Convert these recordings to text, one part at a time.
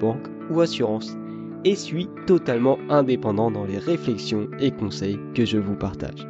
banque ou assurance, et suis totalement indépendant dans les réflexions et conseils que je vous partage.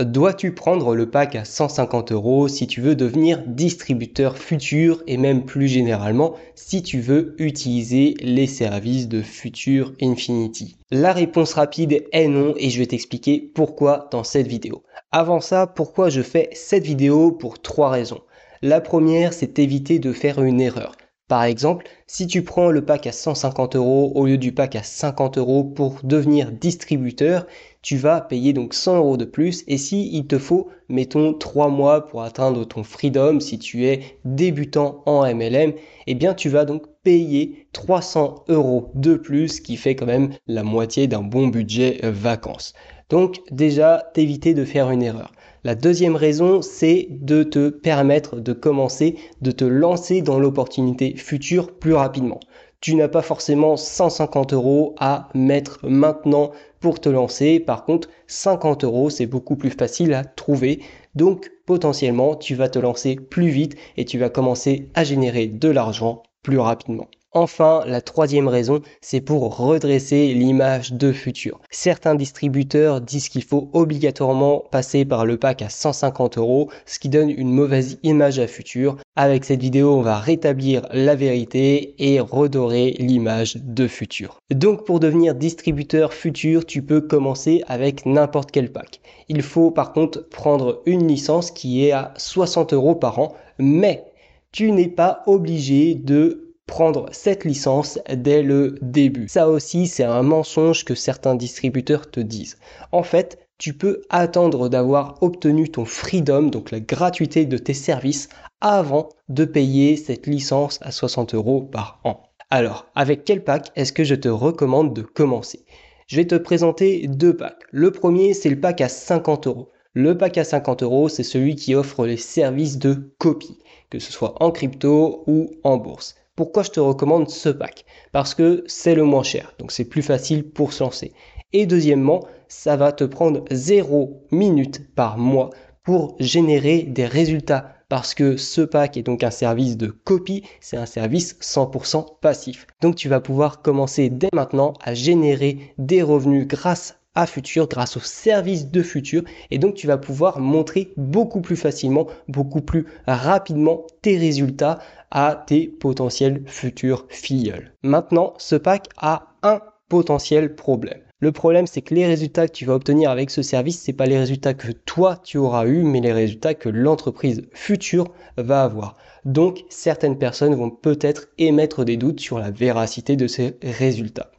Dois-tu prendre le pack à 150 euros si tu veux devenir distributeur futur et même plus généralement si tu veux utiliser les services de Future Infinity? La réponse rapide est non et je vais t'expliquer pourquoi dans cette vidéo. Avant ça, pourquoi je fais cette vidéo? Pour trois raisons. La première, c'est éviter de faire une erreur. Par exemple, si tu prends le pack à 150 euros au lieu du pack à 50 euros pour devenir distributeur, tu vas payer donc 100 euros de plus. Et si il te faut, mettons 3 mois pour atteindre ton freedom, si tu es débutant en MLM, eh bien tu vas donc payer 300 euros de plus, qui fait quand même la moitié d'un bon budget euh, vacances. Donc déjà, t'éviter de faire une erreur. La deuxième raison, c'est de te permettre de commencer, de te lancer dans l'opportunité future plus rapidement. Tu n'as pas forcément 150 euros à mettre maintenant pour te lancer. Par contre, 50 euros, c'est beaucoup plus facile à trouver. Donc, potentiellement, tu vas te lancer plus vite et tu vas commencer à générer de l'argent plus rapidement. Enfin, la troisième raison, c'est pour redresser l'image de futur. Certains distributeurs disent qu'il faut obligatoirement passer par le pack à 150 euros, ce qui donne une mauvaise image à futur. Avec cette vidéo, on va rétablir la vérité et redorer l'image de futur. Donc pour devenir distributeur futur, tu peux commencer avec n'importe quel pack. Il faut par contre prendre une licence qui est à 60 euros par an, mais tu n'es pas obligé de prendre cette licence dès le début. Ça aussi, c'est un mensonge que certains distributeurs te disent. En fait, tu peux attendre d'avoir obtenu ton freedom, donc la gratuité de tes services, avant de payer cette licence à 60 euros par an. Alors, avec quel pack est-ce que je te recommande de commencer? Je vais te présenter deux packs. Le premier, c'est le pack à 50 euros. Le pack à 50 euros, c'est celui qui offre les services de copie, que ce soit en crypto ou en bourse. Pourquoi je te recommande ce pack? Parce que c'est le moins cher, donc c'est plus facile pour se lancer. Et deuxièmement, ça va te prendre 0 minutes par mois pour générer des résultats parce que ce pack est donc un service de copie, c'est un service 100% passif. Donc tu vas pouvoir commencer dès maintenant à générer des revenus grâce à Futur grâce au service de Futur et donc tu vas pouvoir montrer beaucoup plus facilement, beaucoup plus rapidement tes résultats à tes potentiels futurs filleuls. Maintenant, ce pack a un potentiel problème. Le problème, c'est que les résultats que tu vas obtenir avec ce service, c'est pas les résultats que toi tu auras eu, mais les résultats que l'entreprise future va avoir. Donc, certaines personnes vont peut-être émettre des doutes sur la véracité de ces résultats.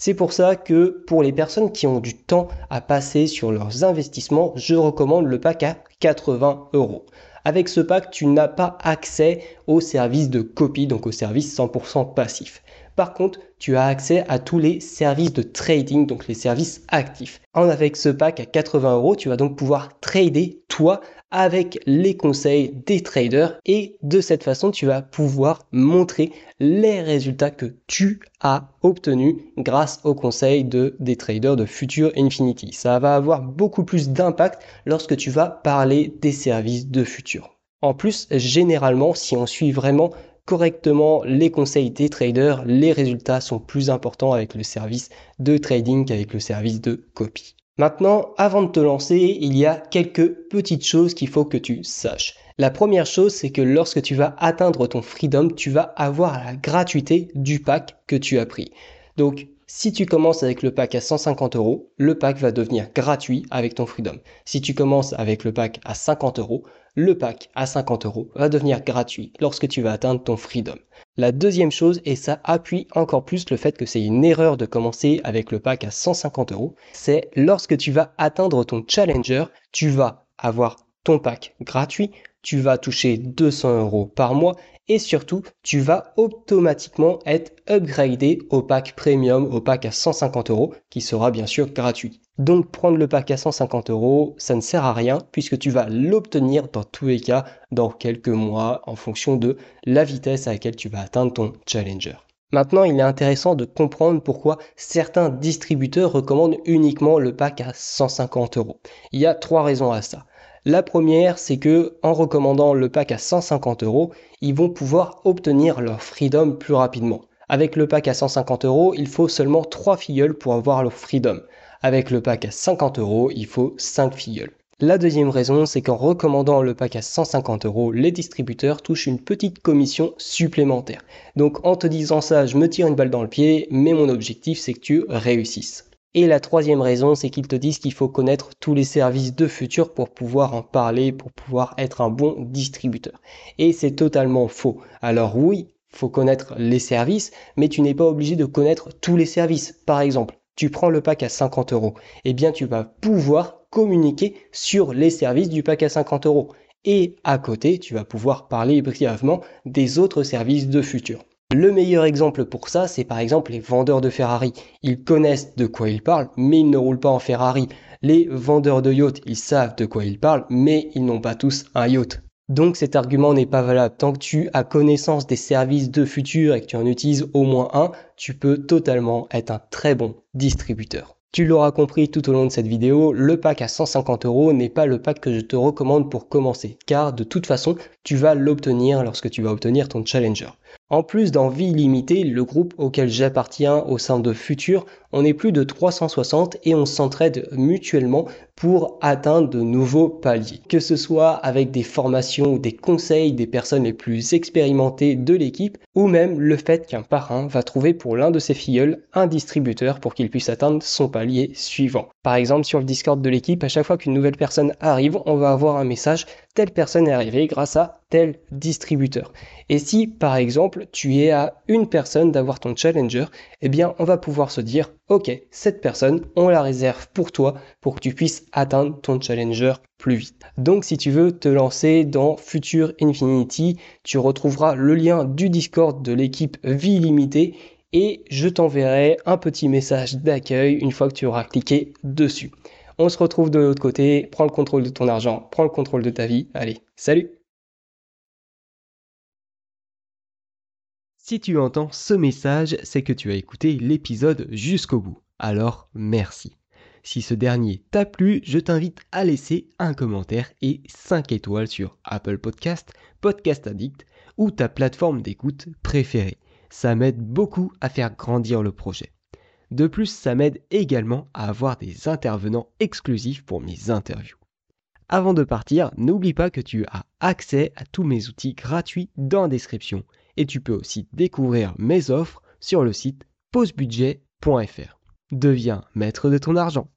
C'est pour ça que pour les personnes qui ont du temps à passer sur leurs investissements, je recommande le pack à 80 euros. Avec ce pack, tu n'as pas accès au service de copie, donc au service 100% passif. Par contre, tu as accès à tous les services de trading, donc les services actifs. En avec ce pack à 80 euros, tu vas donc pouvoir trader toi avec les conseils des traders et de cette façon, tu vas pouvoir montrer les résultats que tu as obtenus grâce aux conseils de, des traders de Future Infinity. Ça va avoir beaucoup plus d'impact lorsque tu vas parler des services de Future. En plus, généralement, si on suit vraiment correctement les conseils des traders, les résultats sont plus importants avec le service de trading qu'avec le service de copie. Maintenant, avant de te lancer, il y a quelques petites choses qu'il faut que tu saches. La première chose, c'est que lorsque tu vas atteindre ton freedom, tu vas avoir la gratuité du pack que tu as pris. Donc, si tu commences avec le pack à 150 euros, le pack va devenir gratuit avec ton Freedom. Si tu commences avec le pack à 50 euros, le pack à 50 euros va devenir gratuit lorsque tu vas atteindre ton Freedom. La deuxième chose, et ça appuie encore plus le fait que c'est une erreur de commencer avec le pack à 150 euros, c'est lorsque tu vas atteindre ton Challenger, tu vas avoir ton pack gratuit tu vas toucher 200 euros par mois et surtout, tu vas automatiquement être upgradé au pack premium, au pack à 150 euros, qui sera bien sûr gratuit. Donc prendre le pack à 150 euros, ça ne sert à rien puisque tu vas l'obtenir dans tous les cas dans quelques mois en fonction de la vitesse à laquelle tu vas atteindre ton challenger. Maintenant, il est intéressant de comprendre pourquoi certains distributeurs recommandent uniquement le pack à 150 euros. Il y a trois raisons à ça. La première, c'est que en recommandant le pack à 150 euros, ils vont pouvoir obtenir leur freedom plus rapidement. Avec le pack à 150 euros, il faut seulement 3 filleuls pour avoir leur freedom. Avec le pack à 50 euros, il faut 5 filleuls. La deuxième raison, c'est qu'en recommandant le pack à 150 euros, les distributeurs touchent une petite commission supplémentaire. Donc en te disant ça, je me tire une balle dans le pied, mais mon objectif, c'est que tu réussisses. Et la troisième raison, c'est qu'ils te disent qu'il faut connaître tous les services de futur pour pouvoir en parler, pour pouvoir être un bon distributeur. Et c'est totalement faux. Alors oui, faut connaître les services, mais tu n'es pas obligé de connaître tous les services. Par exemple, tu prends le pack à 50 euros, eh bien tu vas pouvoir communiquer sur les services du pack à 50 euros. Et à côté, tu vas pouvoir parler brièvement des autres services de futur. Le meilleur exemple pour ça, c'est par exemple les vendeurs de Ferrari. Ils connaissent de quoi ils parlent, mais ils ne roulent pas en Ferrari. Les vendeurs de yachts, ils savent de quoi ils parlent, mais ils n'ont pas tous un yacht. Donc cet argument n'est pas valable. Tant que tu as connaissance des services de futur et que tu en utilises au moins un, tu peux totalement être un très bon distributeur. Tu l'auras compris tout au long de cette vidéo, le pack à 150 euros n'est pas le pack que je te recommande pour commencer, car de toute façon, tu vas l'obtenir lorsque tu vas obtenir ton challenger. En plus d'Envie illimitée, le groupe auquel j'appartiens au sein de Futur, on est plus de 360 et on s'entraide mutuellement pour atteindre de nouveaux paliers. Que ce soit avec des formations ou des conseils des personnes les plus expérimentées de l'équipe, ou même le fait qu'un parrain va trouver pour l'un de ses filleuls un distributeur pour qu'il puisse atteindre son palier suivant. Par exemple, sur le Discord de l'équipe, à chaque fois qu'une nouvelle personne arrive, on va avoir un message telle personne est arrivée grâce à tel distributeur. Et si, par exemple, tu es à une personne d'avoir ton challenger, eh bien, on va pouvoir se dire, ok, cette personne, on la réserve pour toi pour que tu puisses atteindre ton challenger plus vite. Donc, si tu veux te lancer dans Future Infinity, tu retrouveras le lien du Discord de l'équipe Vie Limitée et je t'enverrai un petit message d'accueil une fois que tu auras cliqué dessus. On se retrouve de l'autre côté. Prends le contrôle de ton argent, prends le contrôle de ta vie. Allez, salut Si tu entends ce message, c'est que tu as écouté l'épisode jusqu'au bout. Alors, merci. Si ce dernier t'a plu, je t'invite à laisser un commentaire et 5 étoiles sur Apple Podcast, Podcast Addict ou ta plateforme d'écoute préférée. Ça m'aide beaucoup à faire grandir le projet. De plus, ça m'aide également à avoir des intervenants exclusifs pour mes interviews. Avant de partir, n'oublie pas que tu as accès à tous mes outils gratuits dans la description et tu peux aussi découvrir mes offres sur le site pausebudget.fr. Deviens maître de ton argent.